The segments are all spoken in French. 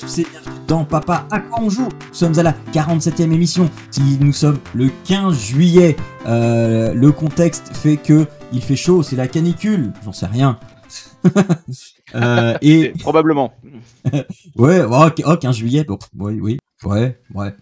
Tous et bienvenue dans Papa à quoi on joue? Nous sommes à la 47e émission. Si nous sommes le 15 juillet, euh, le contexte fait que il fait chaud, c'est la canicule. J'en sais rien. Euh, et Probablement. ouais, oh, ok, oh, 15 juillet. Bon, oui, oui, ouais, ouais.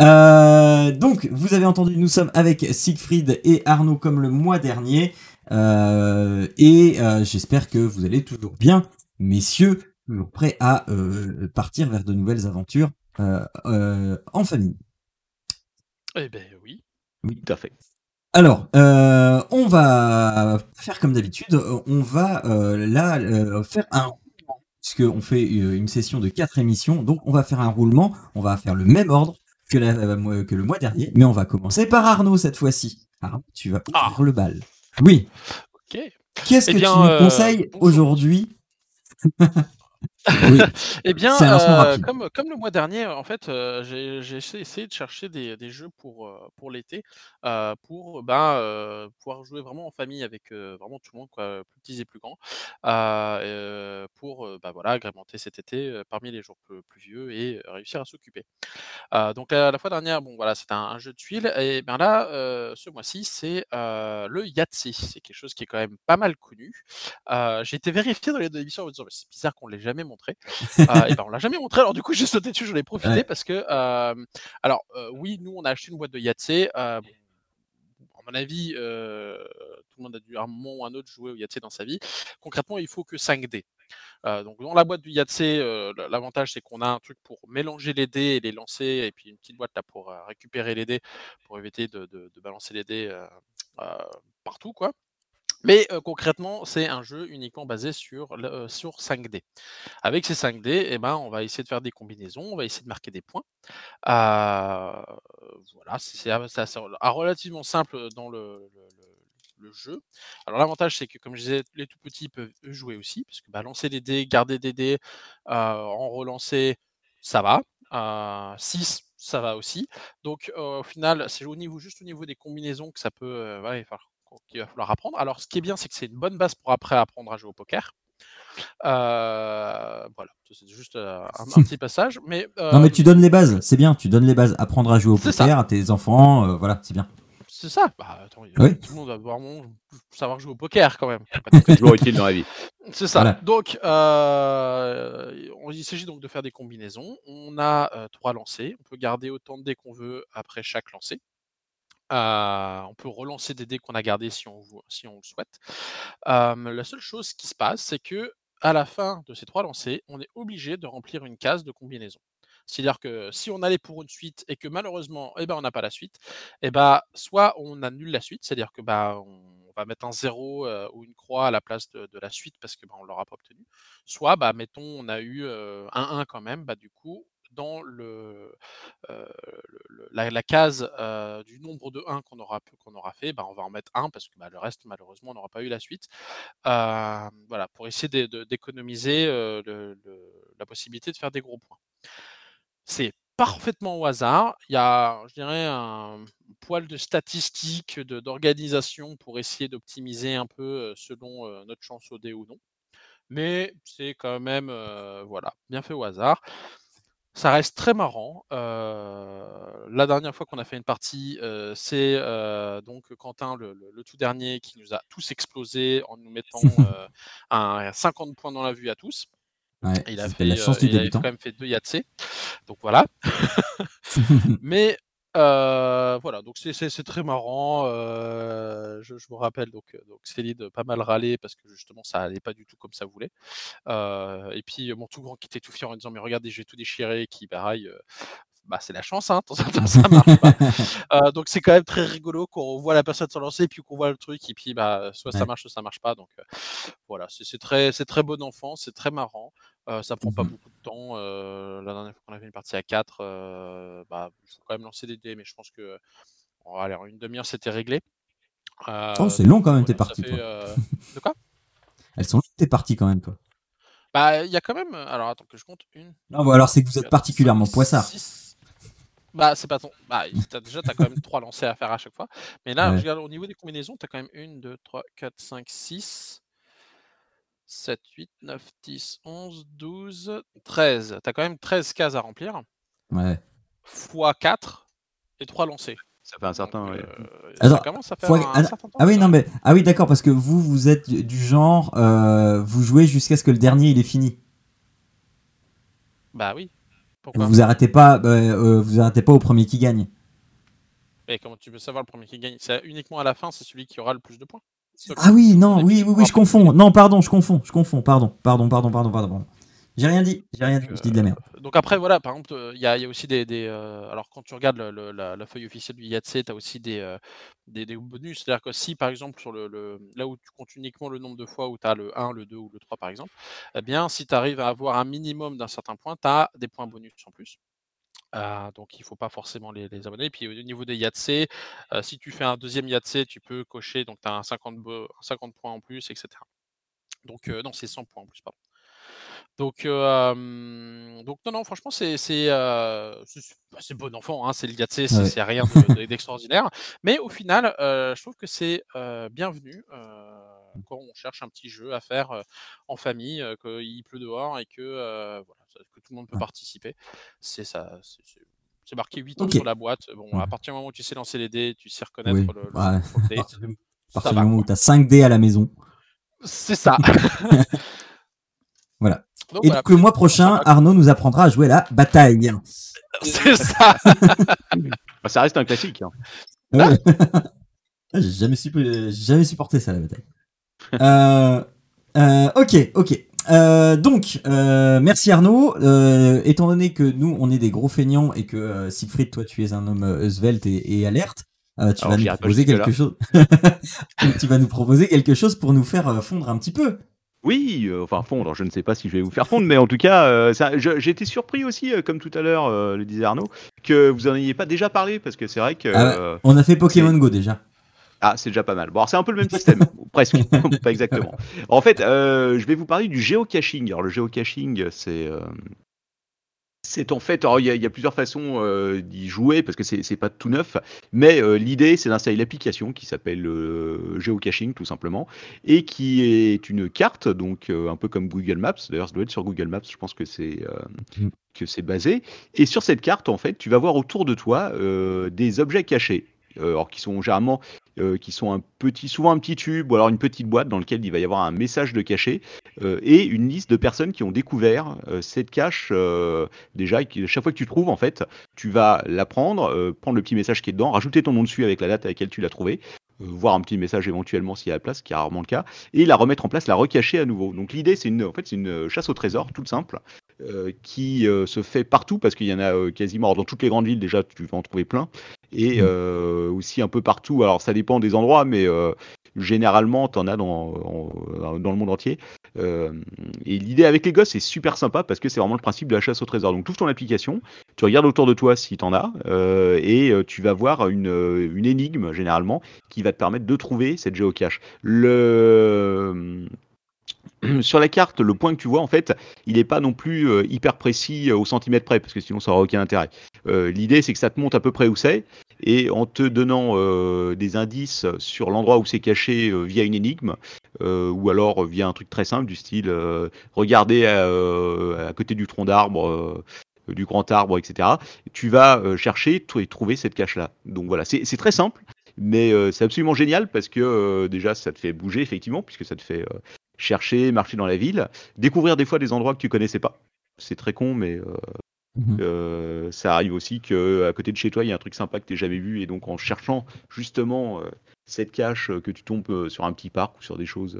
Euh, donc, vous avez entendu, nous sommes avec Siegfried et Arnaud comme le mois dernier. Et j'espère que vous allez toujours bien, messieurs, toujours prêts à euh, partir vers de nouvelles aventures euh, euh, en famille. Eh ben oui. Tout à fait. Alors, euh, on va faire comme d'habitude. On va euh, là euh, faire un roulement, puisqu'on fait une session de quatre émissions. Donc, on va faire un roulement. On va faire le même ordre que, la- que le mois dernier, mais on va commencer par Arnaud cette fois-ci. Arnaud, tu vas ouvrir Ah. le bal. Oui. Ok. Qu'est-ce Eh que bien, tu nous conseilles bonjour. aujourd'hui? Oui. Eh bien, euh, comme, comme le mois dernier, en fait, euh, j'ai essayé de chercher des, des jeux pour, euh, pour l'été, euh, pour ben, euh, pouvoir jouer vraiment en famille avec euh, vraiment tout le monde, quoi, plus petits et plus grands, euh, euh, pour euh, bah, voilà, agrémenter cet été euh, parmi les jours plus, pluvieux et euh, réussir à s'occuper. Euh, donc la, la fois dernière, bon voilà, c'était un, un jeu de tuiles, et bien là, euh, ce mois-ci, c'est euh, le Yahtzee. C'est quelque chose qui est quand même pas mal connu. Euh, j'ai été vérifié dans les deux émissions en me disant, Mais c'est bizarre qu'on ne l'ait jamais montré. Euh, et ben on l'a jamais montré, alors du coup j'ai sauté dessus, j'en ai profité Ouais. parce que, euh, alors euh, oui, nous on a acheté une boîte de Yahtzee. Euh, à mon avis, euh, tout le monde a dû à un moment ou un autre jouer au Yahtzee dans sa vie. Concrètement, il faut que 5 dés. Euh, donc dans la boîte du euh, l- l'avantage c'est qu'on a un truc pour mélanger les dés et les lancer, et puis une petite boîte là pour euh, récupérer les dés, pour éviter de, de- de balancer les dés euh, euh, partout quoi. Mais concrètement, c'est un jeu uniquement basé sur, sur 5 dés. Avec ces 5 dés, eh ben, on va essayer de faire des combinaisons, on va essayer de marquer des points. Voilà, c'est ah, relativement simple dans le, jeu. Alors l'avantage, c'est que comme je disais, les tout petits peuvent jouer aussi, parce que lancer des dés, garder des dés, en relancer, ça va. 6, ça va aussi. Donc au final, c'est au niveau, juste au niveau des combinaisons que ça peut, falloir- qu'il va falloir apprendre. Alors ce qui est bien, c'est que c'est une bonne base pour après apprendre à jouer au poker. Euh, voilà, c'est juste euh, un, un petit passage. Mais, Non, mais euh, tu donnes les bases, c'est bien. Tu donnes les bases. Apprendre à jouer au poker à tes enfants, euh, voilà, c'est bien. C'est ça. Bah, attends, Oui. tout le monde va vraiment savoir jouer au poker quand même. C'est toujours utile dans la vie. C'est ça. Voilà. Donc, euh, on- il s'agit donc de faire des combinaisons. On a euh, trois lancers. On peut garder autant de dés qu'on veut après chaque lancer. Euh, on peut relancer des dés qu'on a gardés si on, le souhaite. La seule chose qui se passe, c'est que à la fin de ces trois lancers, on est obligé de remplir une case de combinaison. C'est-à-dire que si on allait pour une suite et que malheureusement, eh ben, on n'a pas la suite, eh ben, soit on annule la suite, c'est-à-dire que bah, on va mettre un 0 euh, ou une croix à la place de, la suite parce que bah, on l'aura pas obtenu. Soit, bah, mettons, on a eu euh, un 1 quand même, bah, du coup, dans euh, la, case euh, du nombre de 1 qu'on aura, qu'on aura fait, bah, on va en mettre 1 parce que bah, le reste, malheureusement, on n'aura pas eu la suite. Euh, voilà, pour essayer d'économiser la possibilité de faire des gros points. C'est parfaitement au hasard. Il y a, je dirais, un poil de statistiques, de- d'organisation pour essayer d'optimiser un peu selon notre chance au dé ou non. Mais c'est quand même, voilà, bien fait au hasard. Ça reste très marrant. Euh, la dernière fois qu'on a fait une partie, euh, c'est euh, donc Quentin, le, le- le tout dernier, qui nous a tous explosé en nous mettant un 50 points dans la vue à tous. Ouais, Il a fait, la chance du il débutant. quand même fait deux Yatsé. Donc voilà. Mais euh, voilà, donc c'est- très marrant. euh, je, je me rappelle donc, euh, donc Céline pas mal râlé parce que justement ça allait pas du tout comme ça voulait. Euh, et puis mon tout grand qui était tout fier en disant mais regardez je vais tout déchirer, qui pareil, euh, bah c'est la chance, hein, ça marche pas. Euh, donc c'est quand même très rigolo qu'on voit la personne se lancer puis qu'on voit le truc et puis bah soit ça marche soit ça marche pas. Donc euh, voilà, c'est c'est très c'est très bon enfant, c'est très marrant. Euh, ça prend pas Mhm. beaucoup de temps. euh, la dernière fois qu'on a fait une partie à 4, bah, il faut quand même lancer des dés, mais je pense que en, allez, en une demi-heure c'était réglé. Oh, c'est long quand même, tes parties, De quoi? Elles sont longues, tes parties quand même, toi. Bah, il y a quand même. Alors attends que je compte. Une. Non, bon, alors c'est que vous êtes particulièrement poissard. six. Bah, c'est pas ton. Bah, t'as- déjà, tu as quand même trois lancers à faire à chaque fois. Mais là, Ouais. je regarde au niveau des combinaisons, tu as quand même 1, 2, 3, 4, 5, 6, 7, 8, 9, 10, 11, 12, 13. Tu as quand même 13 cases à remplir, Ouais. fois 4 et 3 lancers. Ça fait un certain. Donc, ouais. euh, Attends, ça commence à faire faut- un, ah, certain temps. Ah oui, ça. non, mais. Ah oui, d'accord, parce que vous, vous êtes du genre. euh, vous jouez jusqu'à ce que le dernier il est fini. Bah oui. Pourquoi Vous vous arrêtez pas, euh, euh, vous arrêtez pas au premier qui gagne. Mais comment tu peux savoir le premier qui gagne? C'est uniquement à la fin, c'est celui qui aura le plus de points. Ah oui, non, oui, oui, oui, je confonds. Non, pardon, je confonds, je confonds, pardon, pardon, pardon, pardon, pardon. J'ai rien dit, j'ai rien dit, je dis de la merde. Donc après, voilà, par exemple, il y, a il y a aussi des... euh, alors quand tu regardes la, feuille officielle du IATSE, tu as aussi des, euh, des, des bonus. C'est-à-dire que si, par exemple, sur le, le- là où tu comptes uniquement le nombre de fois où tu as le 1, le 2 ou le 3, par exemple, eh bien, si tu arrives à avoir un minimum d'un certain point, tu as des points bonus en plus. Euh, donc il ne faut pas forcément les, les abonner. Puis au niveau des YATSE, euh, si tu fais un deuxième YATSE, tu peux cocher, donc tu as un 50, bo- 50 points en plus, etc. Donc euh, non, c'est 100 points en plus, pardon. Donc, euh, donc non, non, franchement, c'est c'est c'est- bah, bon enfant, hein, c'est le Yatsé, c'est Ouais. rien de- de- d'extraordinaire. Mais au final, je trouve que c'est bienvenu euh, quand on cherche un petit jeu à faire euh, en famille, euh, qu'il pleut dehors et que, euh, voilà, ça- que tout le monde peut participer. C'est ça. c'est- c'est- c'est marqué 8 ans sur la boîte. Bon, Ouais. à partir du moment où tu sais lancer les dés, tu sais reconnaître Oui, le, le- ouais. le dé, À partir du- moment où quoi. t'as 5 dés à la maison. C'est ça. Voilà. Donc Et voilà, donc le mois prochain, Arnaud nous apprendra à jouer la bataille. c'est ça. Bah, ça reste un classique. hein. Ouais. Ah, j'ai jamais, suppo- j'ai jamais supporté ça la bataille. Euh, euh, ok, ok. Euh, donc, euh, merci Arnaud. Euh, étant donné que nous, on est des gros feignants et que Siegfried, toi, tu es un homme svelte et, et alerte, tu Alors, vas nous proposer quelque chose. tu vas nous proposer quelque chose pour nous faire fondre un petit peu. Oui, enfin fondre, je ne sais pas si je vais vous faire fondre, mais en tout cas, j'ai été surpris aussi, comme tout à l'heure le disait Arnaud, que vous en ayez pas déjà parlé, parce que c'est vrai que... Ah On a fait Pokémon Go déjà. Ah, c'est déjà pas mal. Bon, c'est un peu le même système, presque, pas exactement. En fait, euh, je vais vous parler du géocaching. Alors, le géocaching, c'est. euh, c'est en fait, il y, a- il y a plusieurs façons euh, d'y jouer parce que c'est pas tout neuf, mais l'idée c'est d'installer l'application qui s'appelle géocaching tout simplement et qui est une carte, donc un peu comme Google Maps. D'ailleurs, ça doit être sur Google Maps, je pense que c'est Mm. que c'est basé. Et sur cette carte, en fait, tu vas voir autour de toi euh, des objets cachés, euh, alors qui sont généralement euh, qui sont un petit, souvent un petit tube ou alors une petite boîte dans lequel il va y avoir un message de caché euh, et une liste de personnes qui ont découvert euh, cette cache déjà. Et chaque fois que tu trouves, en fait, tu vas la prendre, prendre le petit message qui est dedans, rajouter ton nom dessus avec la date à laquelle tu l'as trouvé. voir un petit message éventuellement s'il y a la place, ce qui est rarement le cas, et la remettre en place, la recacher à nouveau. Donc l'idée, c'est une, en fait, c'est une chasse au trésor, toute simple, euh, qui euh, se fait partout parce qu'il y en a euh, quasiment alors, dans toutes les grandes villes déjà, tu vas en trouver plein, et Mm. euh, aussi un peu partout. Alors ça dépend des endroits, mais généralement, tu en as dans, en- dans le monde entier. Et l'idée avec les gosses, c'est super sympa parce que c'est vraiment le principe de la chasse au trésor. Donc, tu ouvres ton application, tu regardes autour de toi si tu en as, et tu vas voir une, une énigme généralement qui va te permettre de trouver cette géocache. Le sur la carte, le point que tu vois, en fait, il n'est pas non plus euh, hyper précis euh, au centimètre près, parce que sinon ça n'aura aucun intérêt. Euh, L'idée, c'est que ça te montre à peu près où c'est, et en te donnant des indices sur l'endroit où c'est caché via une énigme, ou alors via un truc très simple du style regarder à, à côté du tronc d'arbre. du grand arbre, etc. Tu vas chercher et trouver cette cache-là. Donc voilà, c'est très simple, mais c'est absolument génial parce que déjà ça te fait bouger effectivement, puisque ça te fait chercher, marcher dans la ville, découvrir des fois des endroits que tu connaissais pas. C'est très con, mais euh, Mhm. euh, ça arrive aussi que à côté de chez toi, il y a un truc sympa que tu jamais vu, et donc en cherchant justement euh, cette cache, euh, que tu tombes sur un petit parc ou sur des choses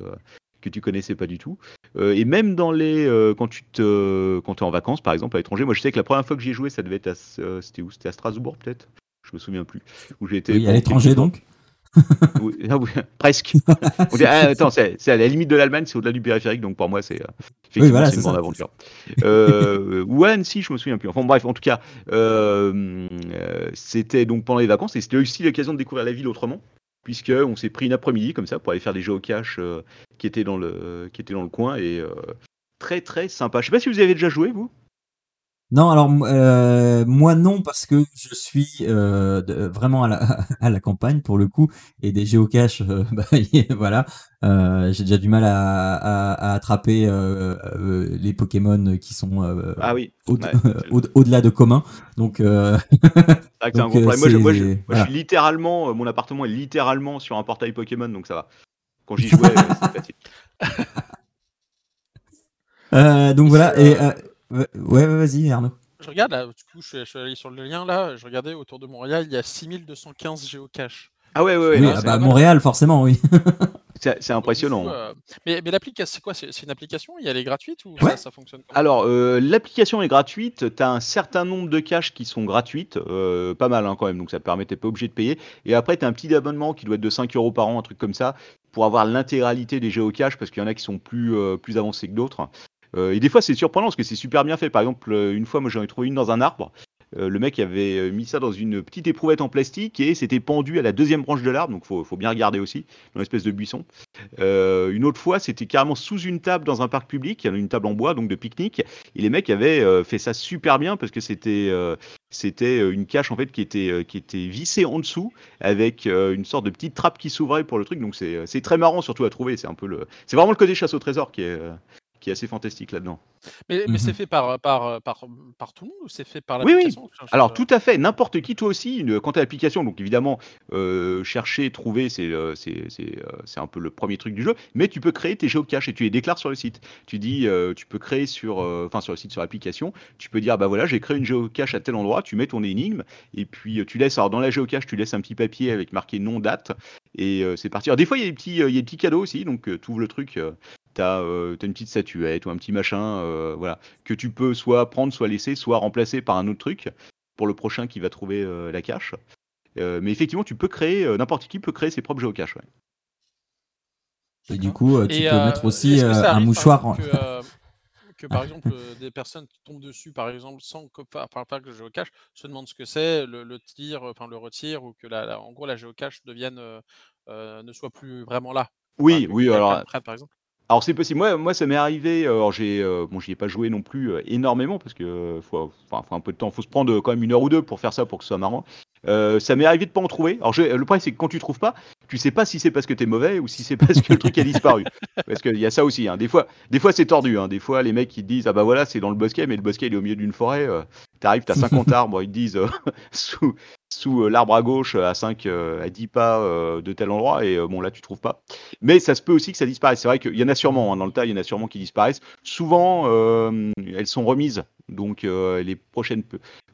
que tu connaissais pas du tout. Et même dans les quand tu te quand es en vacances, par exemple à l'étranger, moi je sais que la première fois que j'y ai joué, ça devait être à, c'était où? C'était à Strasbourg peut-être? Je me souviens plus. Où Oui, à l'étranger donc? Oui, oui, presque. On dit, ah, attends, c'est à la limite de l'Allemagne, c'est au-delà du périphérique, donc pour moi, c'est euh, effectivement, voilà, une grande aventure. Euh, ou à Annecy, je me souviens plus. Enfin bref, en tout cas, euh, euh, c'était donc pendant les vacances et c'était aussi l'occasion de découvrir la ville autrement. puisque on s'est pris une après-midi comme ça pour aller faire des géocaches euh, qui étaient dans le qui étaient dans le coin et euh, très très sympa. Je sais pas si vous avez déjà joué vous? Non, alors euh, moi non parce que je suis euh, de- vraiment à la, à la campagne pour le coup et des géocaches, euh, bah, voilà, j'ai déjà du mal à, à, à attraper les Pokémon qui sont Ah oui. au- ouais. au- au-delà de commun. Donc un gros. Moi, je, moi, je- c'est- moi, je voilà. suis littéralement, mon appartement est littéralement sur un portail Pokémon, donc ça va. Quand j'y jouais, c'est facile. donc voilà et ouais, ouais, vas-y Arnaud. Je regarde là, du coup, je suis, je suis allé sur le lien là, je regardais autour de Montréal, il y a 6215 géocaches. Ah ouais, ouais, ouais, oui, non, ah c'est- bah. Montréal forcément oui. c'est impressionnant. coup, hein. euh, mais mais l'application, c'est quoi? C'est une application? Et elle est gratuite ou Ouais. ça, ça fonctionne Alors, euh, l'application est gratuite. Tu as un certain nombre de caches qui sont gratuites. euh, pas mal hein, quand même, donc ça te permet, t'es pas obligé de payer. Et après, tu as un petit abonnement qui doit être de 5 euros par an, un truc comme ça, pour avoir l'intégralité des géocaches, parce qu'il y en a qui sont plus, euh, plus avancés que d'autres. Euh, et des fois, c'est surprenant parce que c'est super bien fait. Par exemple, euh, une fois, moi, j'en ai trouvé une dans un arbre. Euh, le mec avait mis ça dans une petite éprouvette en plastique et c'était pendu à la deuxième branche de l'arbre, donc faut, faut bien regarder aussi, dans une espèce de buisson. Une autre fois, c'était carrément sous une table dans un parc public, il y avait une table en bois, donc de pique-nique, et les mecs avaient fait ça super bien parce que c'était c'était une cache en fait qui était qui était vissée en dessous avec une sorte de petite trappe qui s'ouvrait pour le truc. Donc c'est très marrant surtout à trouver. C'est un peu le c'est vraiment le côté chasse au trésor qui est qui est assez fantastique là-dedans. Mais, mais c'est Mhm. fait par, par, par, par tout le monde ou c'est fait par Oui, oui. l'application? Je- je- Alors tout à fait, n'importe qui, toi aussi, une, quand tu as l'application, donc évidemment, euh, chercher, trouver, c'est euh, c'est c'est, euh, c'est un peu le premier truc du jeu, mais tu peux créer tes géocaches et tu les déclares sur le site. Tu dis, euh, tu peux créer sur, euh, enfin sur le site, sur l'application, tu peux dire, bah voilà, j'ai créé une géocache à tel endroit, tu mets ton énigme, et puis tu laisses, alors dans la géocache, tu laisses un petit papier avec marqué nom, date, et euh, c'est parti. Alors des fois, il y a des petits, euh, il y a des petits cadeaux aussi, donc tu ouvres le truc, euh, t'as euh, t'as une petite statuette ou un petit machin, euh, voilà, que tu peux soit prendre, soit laisser, soit remplacer par un autre truc pour le prochain qui va trouver euh, la cache. Euh, mais effectivement, tu peux créer, euh, n'importe qui peut créer ses propres géocaches. ouais. Et du coup euh, tu Et, peux euh, mettre aussi euh, un mouchoir. Que, euh, que, par exemple euh, des personnes tombent dessus, par exemple, sans que par, par, par que le géocache se demandent ce que c'est, le, le tir, enfin le retire, ou que la, la- en gros la géocache devienne euh, euh, ne soit plus vraiment là. Oui, Enfin, oui, alors par exemple. Alors c'est possible. Moi, moi ça m'est arrivé. euh, Alors j'ai, euh, bon, j'y ai pas joué non plus euh, énormément parce que euh, faut, faut un peu de temps. Faut se prendre euh, quand même une heure ou deux pour faire ça pour que ce soit marrant. Euh, ça m'est arrivé de pas en trouver. Alors je- le problème c'est que quand tu trouves pas, tu sais pas si c'est parce que t'es mauvais ou si c'est parce que le truc a disparu. Parce qu'il y a ça aussi. Hein. Des fois, des fois c'est tordu. Hein. Des fois les mecs ils te disent ah bah voilà c'est dans le bosquet, mais le bosquet il est au milieu d'une forêt. Euh, T'arrives, t'as 50 arbres, ils te disent euh, sous sous euh, l'arbre à gauche à 5 euh, à 10 pas de tel endroit et bon là tu trouves pas. Mais ça se peut aussi que ça disparaisse. C'est vrai qu'il y en a sûrement hein, dans le tas, il y en a sûrement qui disparaissent. Souvent, elles sont remises. Donc les prochaines,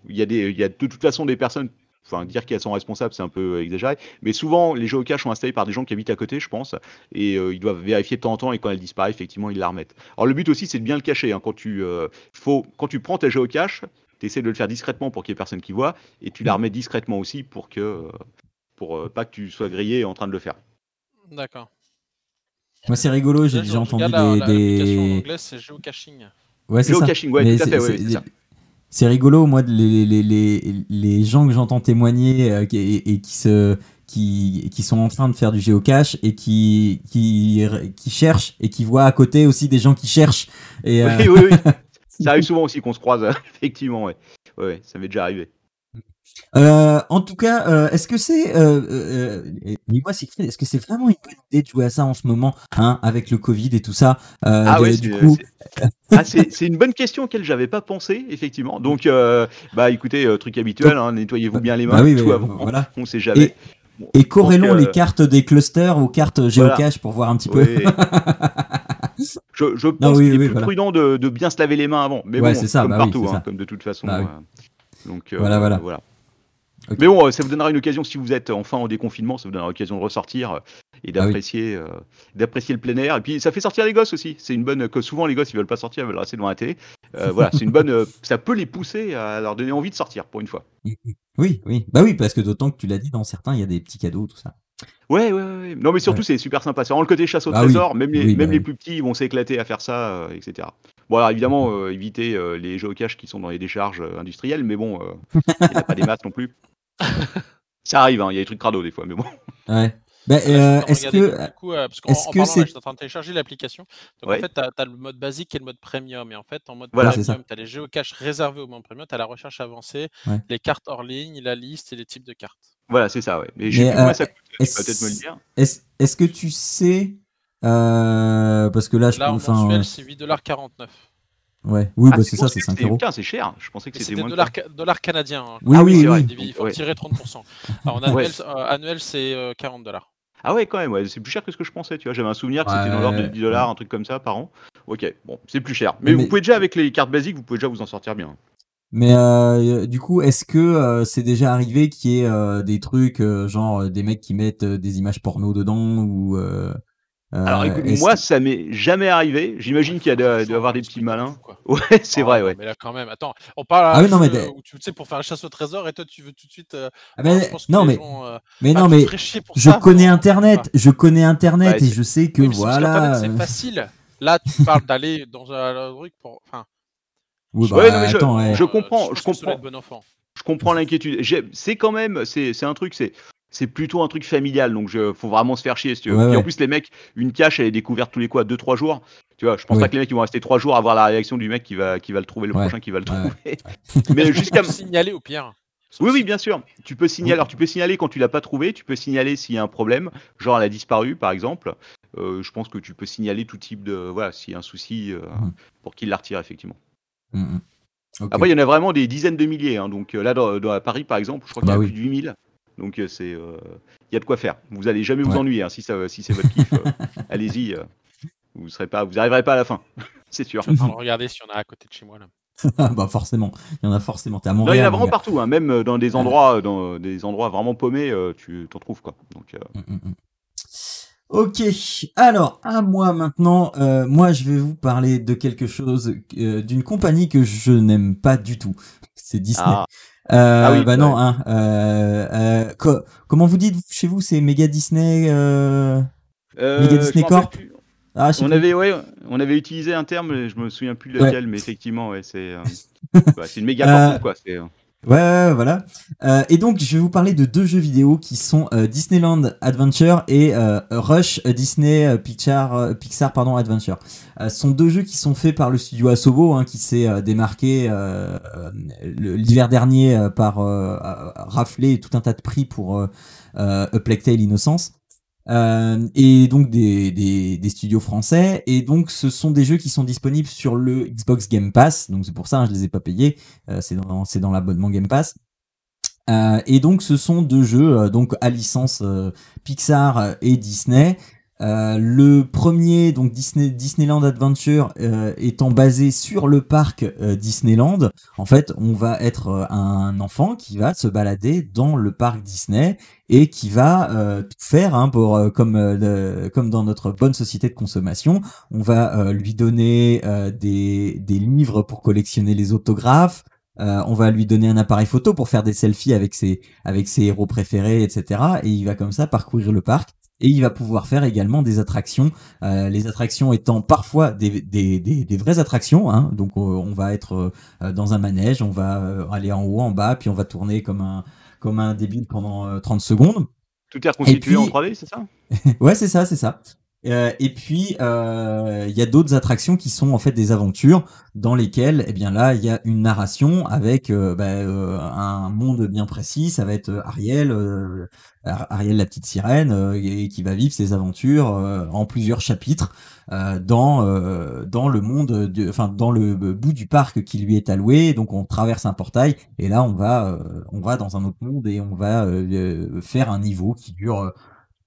il y a des, il y a de toute façon des personnes. Enfin, dire qu'elles sont responsables, c'est un peu exagéré. Mais souvent, les géocaches sont installés par des gens qui habitent à côté, je pense. Et euh, ils doivent vérifier de temps en temps. Et quand elle disparaît, effectivement, ils la remettent. Alors, le but aussi, c'est de bien le cacher. hein. Quand, tu, euh, faut, quand tu prends ta géocache, tu essaies de le faire discrètement pour qu'il n'y ait personne qui voit. Et tu la remets discrètement aussi pour que, euh, pour euh, pas que tu sois grillé en train de le faire. D'accord. Moi c'est rigolo, j'ai déjà entendu la- des, la- l'application en des... anglais, c'est geocaching. Ouais, c'est ça. Géocaching, ouais, Mais tout à fait, ouais, c'est- rigolo, moi, les, les, les, les gens que j'entends témoigner euh, et, et qui, se, qui, qui sont en train de faire du géocache et qui, qui, qui cherchent et qui voient à côté aussi des gens qui cherchent. Et, euh, Oui, oui, oui. Ça arrive souvent aussi qu'on se croise, effectivement. Ouais, ouais, ça m'est déjà arrivé. Euh, en tout cas, euh, est-ce que c'est, euh, dis-moi Siegfried, est-ce que c'est vraiment une bonne idée de jouer à ça en ce moment, hein, avec le Covid et tout ça Ah de- ouais, du coup, ah, c'est une bonne question auquel j'avais pas pensé, effectivement. Donc, bah écoutez, truc habituel, hein, nettoyez-vous bien les mains, bah oui, tout mais, avant. voilà. On sait jamais. Et corrélons Donc, euh, les cartes des clusters aux cartes géocache pour voir un petit peu. Oui. je, je pense Non, oui, qu'il est plus voilà. prudent de, de bien se laver les mains avant. Mais Ouais, bon, c'est ça, comme bah partout, hein, comme de toute façon. Bah euh, donc, euh, Voilà, voilà. Mais bon, euh, ça vous donnera une occasion, si vous êtes enfin en déconfinement, ça vous donnera l'occasion de ressortir euh, et Ah oui. euh, d'apprécier le plein air. Et puis, ça fait sortir les gosses aussi. C'est une bonne. que souvent, les gosses, ils veulent pas sortir, ils veulent rester devant la télé. Euh, voilà, c'est une bonne. euh, ça peut les pousser à leur donner envie de sortir, pour une fois. Oui, oui. Bah oui, parce que d'autant que tu l'as dit, dans certains, il y a des petits cadeaux, tout ça. Ouais, ouais, ouais. Non, mais surtout, c'est super sympa. C'est vraiment le côté chasse au Ah oui. trésor. Même les, Oui, même bah les plus petits ils vont s'éclater à faire ça, etc. Bon, alors évidemment, euh, éviter les géocaches qui sont dans les décharges industrielles, mais bon, il n'y a pas des masses non plus. ça arrive, hein, il y a des trucs crado des fois, mais bon. Ouais. Bah, je suis en euh, est-ce que du coup, euh, parce est-ce en que c'est j'étais en train de télécharger l'application. Donc Ouais. en fait, tu as, le mode basique et le mode premium. Et en fait, en mode Voilà. premium, tu as les géocaches réservés au mode premium, tu as la recherche avancée, Ouais. les cartes hors ligne, la liste et les types de cartes. Voilà, c'est ça, ouais. Mais je sais euh, ça coûte. Tu peux est-ce peut-être me le dire. est-ce que tu sais euh, parce que là je Là, en enfin mensuel, c'est 8,49$. Ouais oui Ah, bah c'est ça c'est je 5 pensais que euros. C'est cher. Je pensais que c'était c'est moins des que ça. dollars, ca- dollars canadiens. hein. Oui Ah oui, oui vrai. oui. Il faut Ouais. retirer 30%. Alors, en Ouais. annuel, euh, annuel c'est euh, 40 dollars. Ah ouais, quand même, ouais. c'est plus cher que ce que je pensais, tu vois. J'avais un souvenir que c'était dans l'ordre de Ouais, 10 dollars, ouais. un truc comme ça par an. Ok, bon, c'est plus cher. Mais, Mais- vous pouvez déjà, avec les cartes basiques, vous pouvez déjà vous en sortir bien. Mais euh, du coup, est-ce que euh, c'est déjà arrivé qu'il y ait euh, des trucs euh, genre euh, des mecs qui mettent euh, des images porno dedans ou euh, Alors euh, écoute, moi, ça m'est jamais arrivé. J'imagine qu'il y a de- doit y avoir des petits malins. Ouais, c'est vrai, ouais. Mais là, quand même, attends, on parle à Ah tu sais pour faire la chasse au trésor et toi tu veux tout de suite. euh, Ah non, je pense que non les mais gens, euh, mais ah, non mais je connais internet, je connais internet et je sais que voilà. c'est facile. Là, tu parles d'aller dans un truc pour. Enfin, Oui, bah, Ouais, non, mais je- attends, ouais. je comprends, pense je comprends. Je comprends l'inquiétude. J'ai- C'est quand même, c'est c'est un truc, c'est c'est plutôt un truc familial, donc je, faut vraiment se faire chier si tu veux. Ouais, Puis en plus, les mecs, une cache, elle est découverte tous les quoi, 2-3 jours. Tu vois, je pense pas que les mecs ils vont rester 3 jours à voir la réaction du mec qui va, qui va le trouver, le Ouais. prochain qui va le trouver. Tu Mais peux jusqu'à. signaler au pire. Oui, oui, bien sûr. Tu peux signaler. Alors, tu peux signaler quand tu l'as pas trouvé. Tu peux signaler s'il y a un problème, genre elle a disparu, par exemple. Euh, je pense que tu peux signaler tout type de, voilà, s'il y a un souci euh, Mhm. pour qu'il la retire effectivement. Mm, mm. Ok. Après, il y en a vraiment des dizaines de milliers. hein. Donc euh, là, dans, dans- à Paris, par exemple, je crois qu'il y Bah a oui. plus de 8000. Donc euh, c'est, euh, il y a de quoi faire. Vous allez jamais vous Ouais. ennuyer hein, si ça, si c'est votre kiff. euh, allez-y. euh, vous serez pas, vous arriverez pas à la fin, c'est sûr. Je train de regarder si on a à côté de chez moi là. bah forcément, il y en a forcément. T'es à Non, il y en a vraiment gars. partout, hein, même dans des endroits, dans des endroits vraiment paumés, euh, tu t'en trouves quoi. Donc, euh, Mm, mm, mm. Ok, alors à moi maintenant, euh, moi je vais vous parler de quelque chose, euh, d'une compagnie que je n'aime pas du tout. C'est Disney. ah, Euh, Ah oui, bah ouais. non, hein. euh, euh, co- comment vous dites chez vous C'est Mega Disney Mega Disney Corp? Ah, On plus. avait, ouais, on avait utilisé un terme, je me souviens plus de Ouais. lequel, mais effectivement, ouais, c'est, bah, une méga corpo, quoi. Ouais, voilà. Euh, et donc, je vais vous parler de deux jeux vidéo qui sont euh, Disneyland Adventure et euh, Rush Disney Pixar, Pixar pardon, Adventure. Ce sont deux jeux qui sont faits par le studio Asobo, hein, qui s'est démarqué l'hiver dernier par rafler tout un tas de prix pour A Plague Tale Innocence. Euh, et donc des, des, studios français. Et donc ce sont des jeux qui sont disponibles sur le Xbox Game Pass. Donc c'est pour ça hein, je les ai pas payés. Euh, c'est dans c'est dans l'abonnement Game Pass. Euh, et donc ce sont deux jeux donc à licence Pixar et Disney. Euh, le premier donc Disney Disneyland Adventure euh, étant basé sur le parc euh, Disneyland. En fait, on va être euh, un enfant qui va se balader dans le parc Disney et qui va faire hein, pour comme comme dans notre bonne société de consommation. On va lui donner des des livres pour collectionner les autographes. Euh, on va lui donner un appareil photo pour faire des selfies avec ses avec ses héros préférés, etc. Et il va comme ça parcourir le parc. Et il va pouvoir faire également des attractions, euh, les attractions étant parfois des, des, des, des vraies attractions. Hein. Donc euh, on va être euh, dans un manège, on va aller en haut, en bas, puis on va tourner comme un comme un débile pendant euh, 30 secondes. tout est reconstitué puis- en 3D, c'est ça? Ouais, c'est ça, c'est ça. Euh, et puis euh, il y a d'autres attractions qui sont en fait des aventures dans lesquelles, eh bien là, il y a une narration avec euh, bah, un monde bien précis. Ça va être Ariel, Ar- Ariel la petite sirène, et qui va vivre ses aventures en plusieurs chapitres dans dans le monde, de- enfin dans le bout du parc qui lui est alloué. Donc on traverse un portail et là on va on va dans un autre monde et on va faire un niveau qui dure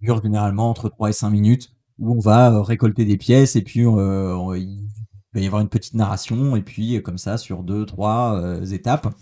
dure généralement entre 3 et 5 minutes où on va euh, récolter des pièces et puis euh, il va y avoir une petite narration et puis euh, comme ça sur deux trois étapes.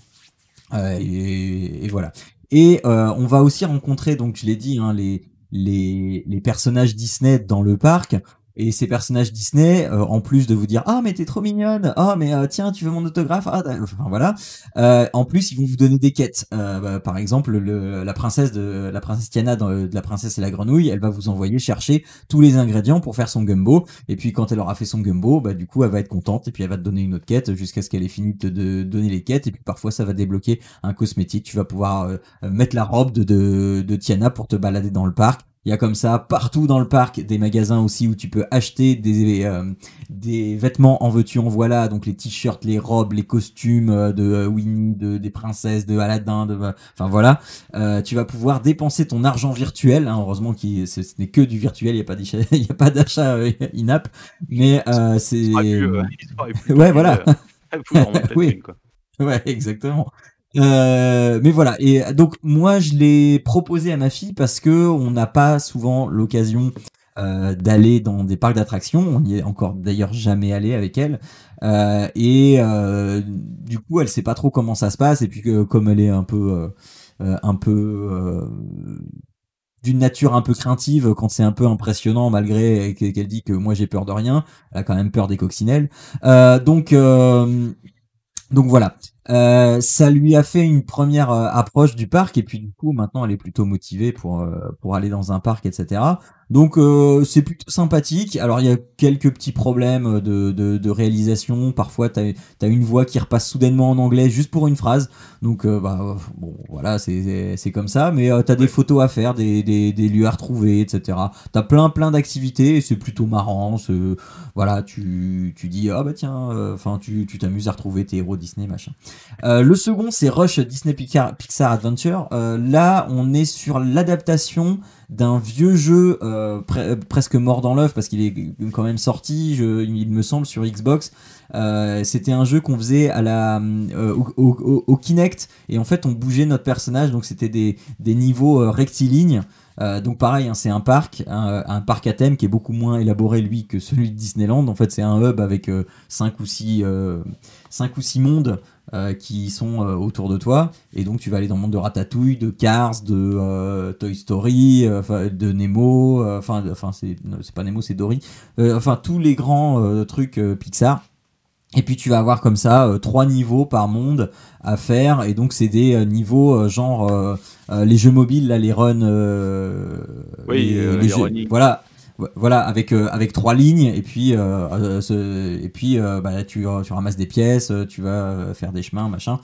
Et, voilà. Et on va aussi rencontrer donc je l'ai dit hein, les les personnages Disney dans le parc et ces personnages Disney euh, en plus de vous dire ah mais t'es trop mignonne ah mais euh, tiens tu veux mon autographe ah enfin voilà euh, en plus ils vont vous donner des quêtes. Euh, bah, par exemple le, la princesse de la princesse Tiana de la princesse et la grenouille elle va vous envoyer chercher tous les ingrédients pour faire son gumbo. Et puis quand elle aura fait son gumbo bah du coup elle va être contente et puis elle va te donner une autre quête jusqu'à ce qu'elle ait fini de donner les quêtes. Et puis parfois ça va débloquer un cosmétique. Tu vas pouvoir mettre la robe de, de Tiana pour te balader dans le parc Il y a comme ça partout dans le parc des magasins aussi où tu peux acheter des, euh, des vêtements en veux-tu en voilà, donc les t-shirts, les robes, les costumes euh, de euh, Winnie, de, des princesses, de Aladdin, de, enfin voilà. tu vas pouvoir dépenser ton argent virtuel. Hein, heureusement que ce, n'est que du virtuel, il n'y a pas d'achat, il y a pas d'achat in-app, mais c'est. ouais, voilà. oui. Ouais, exactement. Euh, mais voilà. Et donc moi, je l'ai proposé à ma fille parce que on n'a pas souvent l'occasion euh, d'aller dans des parcs d'attractions. On n'y est encore d'ailleurs jamais allé avec elle. Euh, et euh, du coup, elle sait pas trop comment ça se passe. Et puis comme elle est un peu, euh, un peu d'une nature un peu craintive quand c'est un peu impressionnant malgré qu'elle dit que moi j'ai peur de rien elle a quand même peur des coccinelles euh, donc donc voilà euh, ça lui a fait une première euh, approche du parc et puis du coup maintenant elle est plutôt motivée pour euh, pour aller dans un parc etc donc euh, c'est plutôt sympathique. Alors il y a quelques petits problèmes de, de, de réalisation. Parfois tu as, une voix qui repasse soudainement en anglais juste pour une phrase. Donc euh, bah bon voilà c'est comme ça. Mais euh, tu as des photos à faire, des, des, des lieux à retrouver, etc. Tu as plein plein d'activités et c'est plutôt marrant. Voilà tu, tu dis ah bah tiens enfin tu t'amuses à retrouver tes héros Disney machin. le second c'est Rush Disney Pixar, Pixar Adventure. là on est sur l'adaptation d'un vieux jeu euh, presque mort dans l'œuf parce qu'il est quand même sorti, il me semble, sur Xbox. Euh, c'était un jeu qu'on faisait euh, au, Kinect et en fait on bougeait notre personnage donc c'était des, niveaux rectilignes. donc pareil, hein, c'est un parc, un, parc à thème qui est beaucoup moins élaboré lui que celui de Disneyland. En fait, c'est un hub avec 5 ou 6 cinq ou six mondes euh, qui sont euh, autour de toi. Et donc, tu vas aller dans le monde de Ratatouille, de Cars, de euh, Toy Story, de Nemo. Enfin, enfin c'est pas Nemo, c'est Dory. enfin, tous les grands trucs Pixar. Et puis tu vas avoir comme ça trois niveaux par monde à faire et donc c'est des niveaux genre les jeux mobiles là les runs oui les, jeux, voilà voilà avec euh, avec trois lignes et puis euh, euh, et puis bah, tu, ramasses des pièces tu vas faire des chemins machin.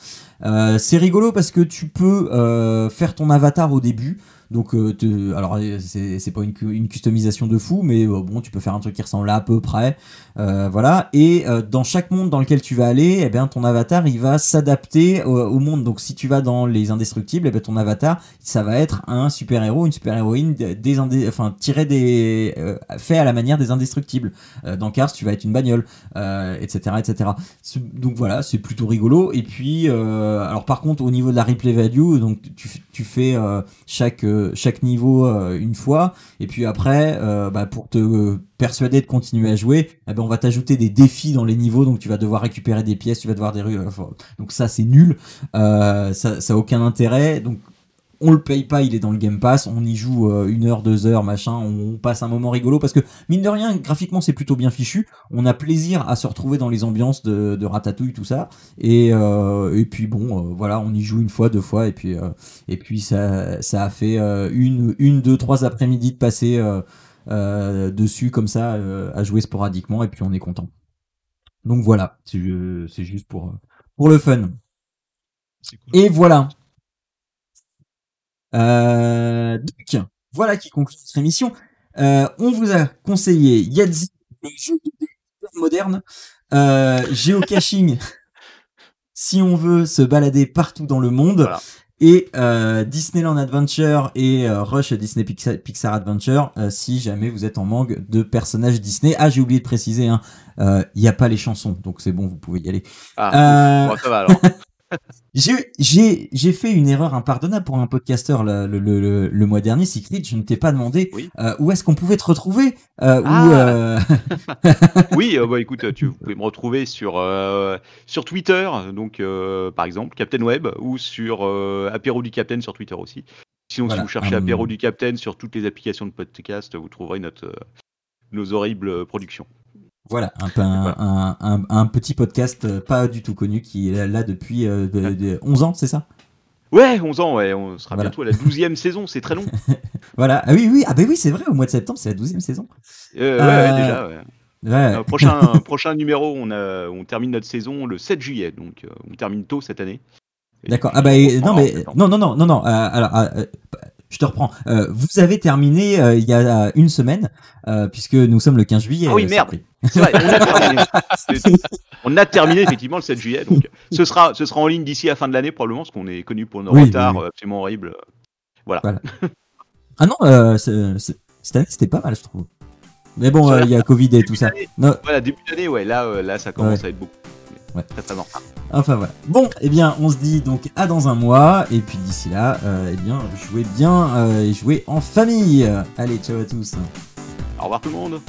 C'est rigolo parce que tu peux faire ton avatar au début. Donc, alors c'est pas une, une, customisation de fou, mais bon, tu peux faire un truc qui ressemble à, peu près, voilà. Et dans chaque monde dans lequel tu vas aller, eh bien ton avatar il va s'adapter au, monde. Donc, si tu vas dans les indestructibles, eh bien ton avatar ça va être un super héros, une super héroïne, des enfin tiré des fait à la manière des indestructibles. dans Cars, tu vas être une bagnole, etc., etc. Donc voilà, c'est plutôt rigolo. Et puis, alors par contre, au niveau de la replay value, donc tu, fais chaque chaque niveau euh, une fois, et puis après, euh, bah, pour te persuader de continuer à jouer, eh ben, on va t'ajouter des défis dans les niveaux, donc tu vas devoir récupérer des pièces, tu vas devoir des rues. Euh, donc ça, c'est nul, ça, ça a aucun intérêt. Donc on le paye pas, il est dans le Game Pass, on y joue euh, une heure, deux heures, machin, on passe un moment rigolo parce que mine de rien, graphiquement c'est plutôt bien fichu, on a plaisir à se retrouver dans les ambiances de, Ratatouille tout ça, et euh, et puis bon, euh, voilà, on y joue une fois, deux fois, et puis et puis ça ça a fait une une deux trois après-midi de passer dessus comme ça à jouer sporadiquement, et puis on est content. Donc voilà, c'est juste pour pour le fun. Et voilà. Euh, donc, voilà qui conclut notre émission. Euh, on vous a conseillé Yadzi, le jeu de moderne, euh, géocaching, si on veut se balader partout dans le monde, et euh, Disneyland Adventure et euh, Rush Disney Pixar, Adventure, euh, si jamais vous êtes en manque de personnages Disney. Ah, j'ai oublié de préciser, il hein, n'y a pas les chansons, donc c'est bon, vous pouvez y aller. Ah, bon, ça va alors. J'ai fait une erreur impardonnable pour un podcasteur le, le, le, le mois dernier, Secret. Je ne t'ai pas demandé euh, où est-ce qu'on pouvait te retrouver. Euh, ah. euh... oui, bah, écoute, tu pouvez me retrouver sur sur Twitter, donc par exemple Captain Web, ou sur Apéro du Captain sur Twitter aussi. Sinon, si vous cherchez hum. Apéro du Captain sur toutes les applications de podcast, vous trouverez notre nos horribles productions. Voilà, un, un, un, petit podcast euh, pas du tout connu qui est là depuis euh, de, 11 ans, c'est ça? Ouais, 11 ans, ouais, on sera bientôt à la 12e saison, c'est très long. voilà, ah oui, oui, ah bah oui, c'est vrai, au mois de septembre, c'est la 12e saison. Euh, ouais, déjà, ouais. prochain, prochain numéro, on, a, on termine notre saison le 7 juillet, donc on termine tôt cette année. D'accord. Ah bah non mais non non non non non. alors je te reprends. Euh, vous avez terminé euh, il y a une semaine, euh, puisque nous sommes le 15 juillet. Ah oui, euh, merde. Vrai, on a terminé. on a terminé effectivement le 7 juillet. Donc, ce sera, ce sera en ligne d'ici à la fin de l'année probablement, parce qu'on est connu pour nos Oui, retards oui, oui. euh, absolument horribles. Ah non, euh, cette année c'était pas mal, je trouve. Mais bon, euh, il y a Covid et tout ça. Voilà, début d'année, ouais, là, euh, là, ça commence Ouais. à être beaucoup. Ouais. Très très. Enfin voilà. Bon, eh bien, on se dit donc à dans un mois, et puis d'ici là, euh, eh bien, jouez bien euh, et jouez en famille. Allez, ciao à tous. Au revoir tout le monde.